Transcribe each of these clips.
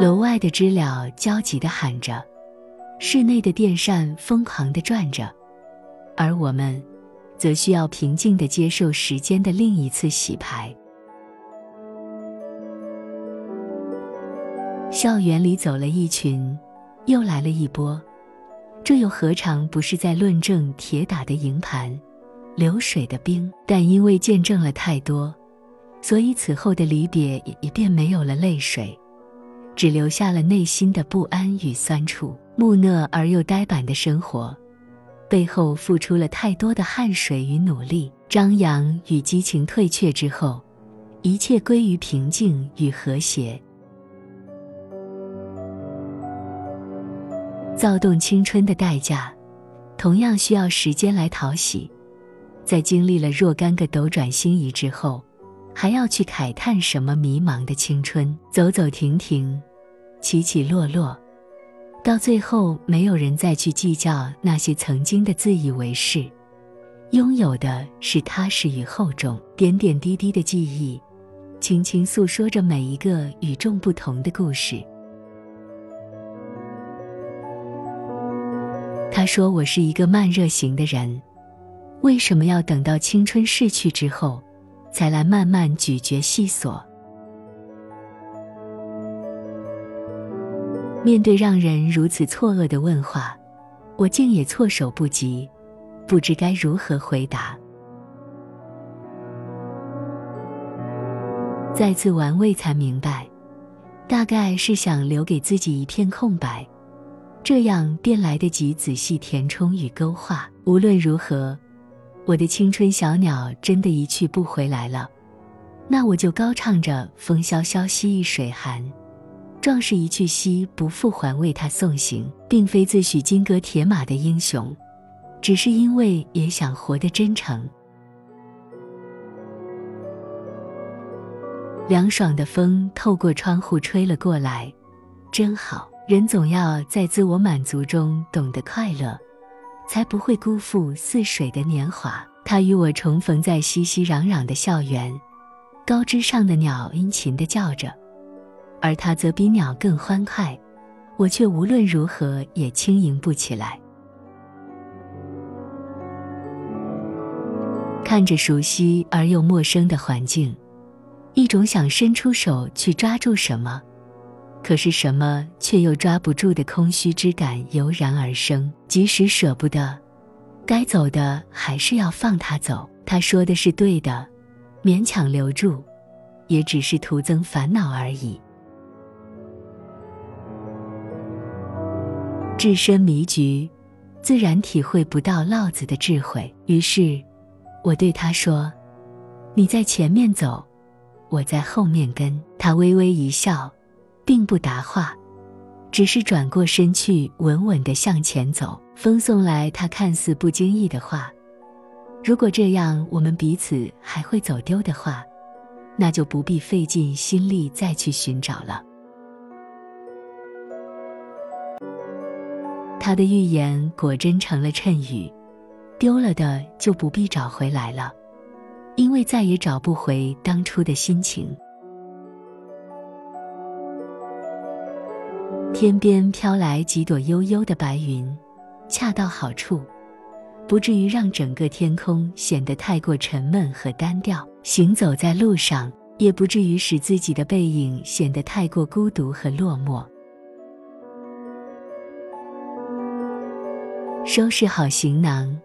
楼外的知了焦急地喊着，室内的电扇疯狂地转着，而我们，则需要平静地接受时间的另一次洗牌。校园里走了一群，又来了一波，这又何尝不是在论证铁打的营盘，流水的兵？但因为见证了太多。所以此后的离别也便没有了泪水，只留下了内心的不安与酸楚。木讷而又呆板的生活，背后付出了太多的汗水与努力。张扬与激情退却之后，一切归于平静与和谐。躁动青春的代价，同样需要时间来淘洗。在经历了若干个斗转星移之后。还要去慨叹什么迷茫的青春？走走停停，起起落落，到最后，没有人再去计较那些曾经的自以为是，拥有的是踏实与厚重。点点滴滴的记忆，轻轻诉说着每一个与众不同的故事。他说：“我是一个慢热型的人，为什么要等到青春逝去之后？”才来慢慢咀嚼细索。面对让人如此错愕的问话，我竟也措手不及，不知该如何回答。再次玩味才明白，大概是想留给自己一片空白，这样便来得及仔细填充与勾画。无论如何。我的青春小鸟真的一去不回来了，那我就高唱着“风萧萧兮易水寒，壮士一去兮不复还”为他送行，并非自诩金戈铁马的英雄，只是因为也想活得真诚。凉爽的风透过窗户吹了过来，真好。人总要在自我满足中懂得快乐。才不会辜负似水的年华。他与我重逢在熙熙攘攘的校园，高枝上的鸟殷勤地叫着，而他则比鸟更欢快，我却无论如何也轻盈不起来。看着熟悉而又陌生的环境，一种想伸出手去抓住什么。可是什么却又抓不住的空虚之感油然而生。即使舍不得，该走的还是要放他走。他说的是对的，勉强留住，也只是徒增烦恼而已。置身迷局，自然体会不到老子的智慧。于是，我对他说：“你在前面走，我在后面跟。”他微微一笑。并不答话，只是转过身去，稳稳地向前走。风送来他看似不经意的话：“如果这样，我们彼此还会走丢的话，那就不必费尽心力再去寻找了。”他的预言果真成了谶语，丢了的就不必找回来了，因为再也找不回当初的心情。天边飘来几朵悠悠的白云，恰到好处，不至于让整个天空显得太过沉闷和单调。行走在路上，也不至于使自己的背影显得太过孤独和落寞。收拾好行囊，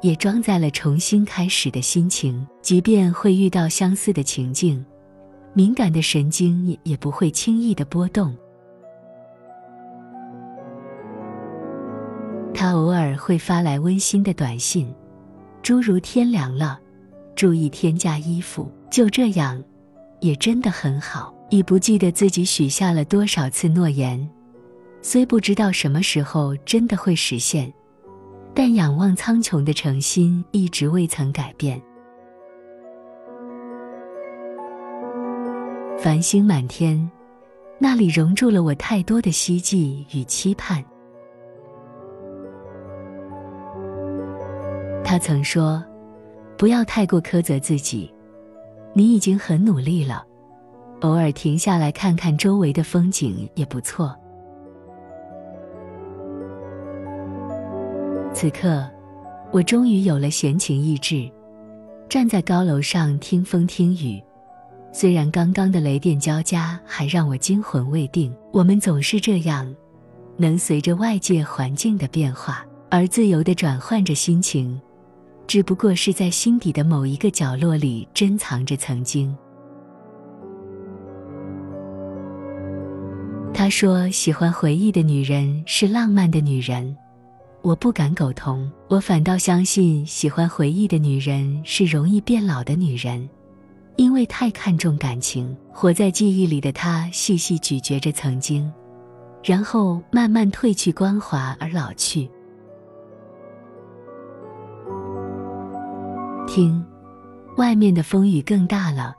也装载了重新开始的心情。即便会遇到相似的情境，敏感的神经也也不会轻易的波动。他偶尔会发来温馨的短信，诸如“天凉了，注意添加衣服”。就这样，也真的很好。已不记得自己许下了多少次诺言，虽不知道什么时候真的会实现，但仰望苍穹的诚心一直未曾改变。繁星满天，那里融住了我太多的希冀与期盼。他曾说：“不要太过苛责自己，你已经很努力了，偶尔停下来看看周围的风景也不错。此刻，我终于有了闲情逸致，站在高楼上听风听雨。虽然刚刚的雷电交加还让我惊魂未定，我们总是这样，能随着外界环境的变化而自由地转换着心情，只不过是在心底的某一个角落里珍藏着曾经。他说：“喜欢回忆的女人是浪漫的女人。”我不敢苟同，我反倒相信，喜欢回忆的女人是容易变老的女人，因为太看重感情。活在记忆里的她，细细咀嚼着曾经，然后慢慢褪去光华而老去。听，外面的风雨更大了。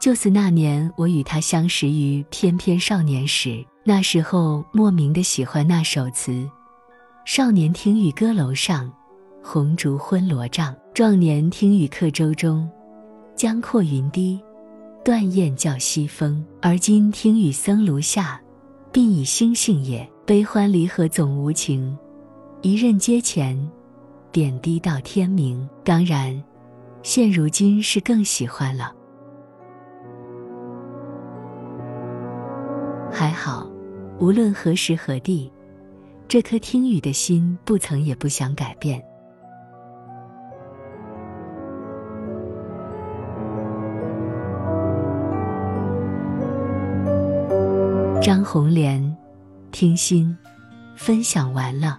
就似那年我与他相识于翩翩少年时，那时候莫名的喜欢那首词。少年听雨歌楼上，红烛昏罗帐；壮年听雨客舟中，江阔云低，断雁叫西风。而今听雨僧庐下，鬓已星星也。悲欢离合总无情，一任阶前，点滴到天明。当然，现如今是更喜欢了。还好，无论何时何地。这颗听雨的心，不曾也不想改变。张红莲，听心，分享完了。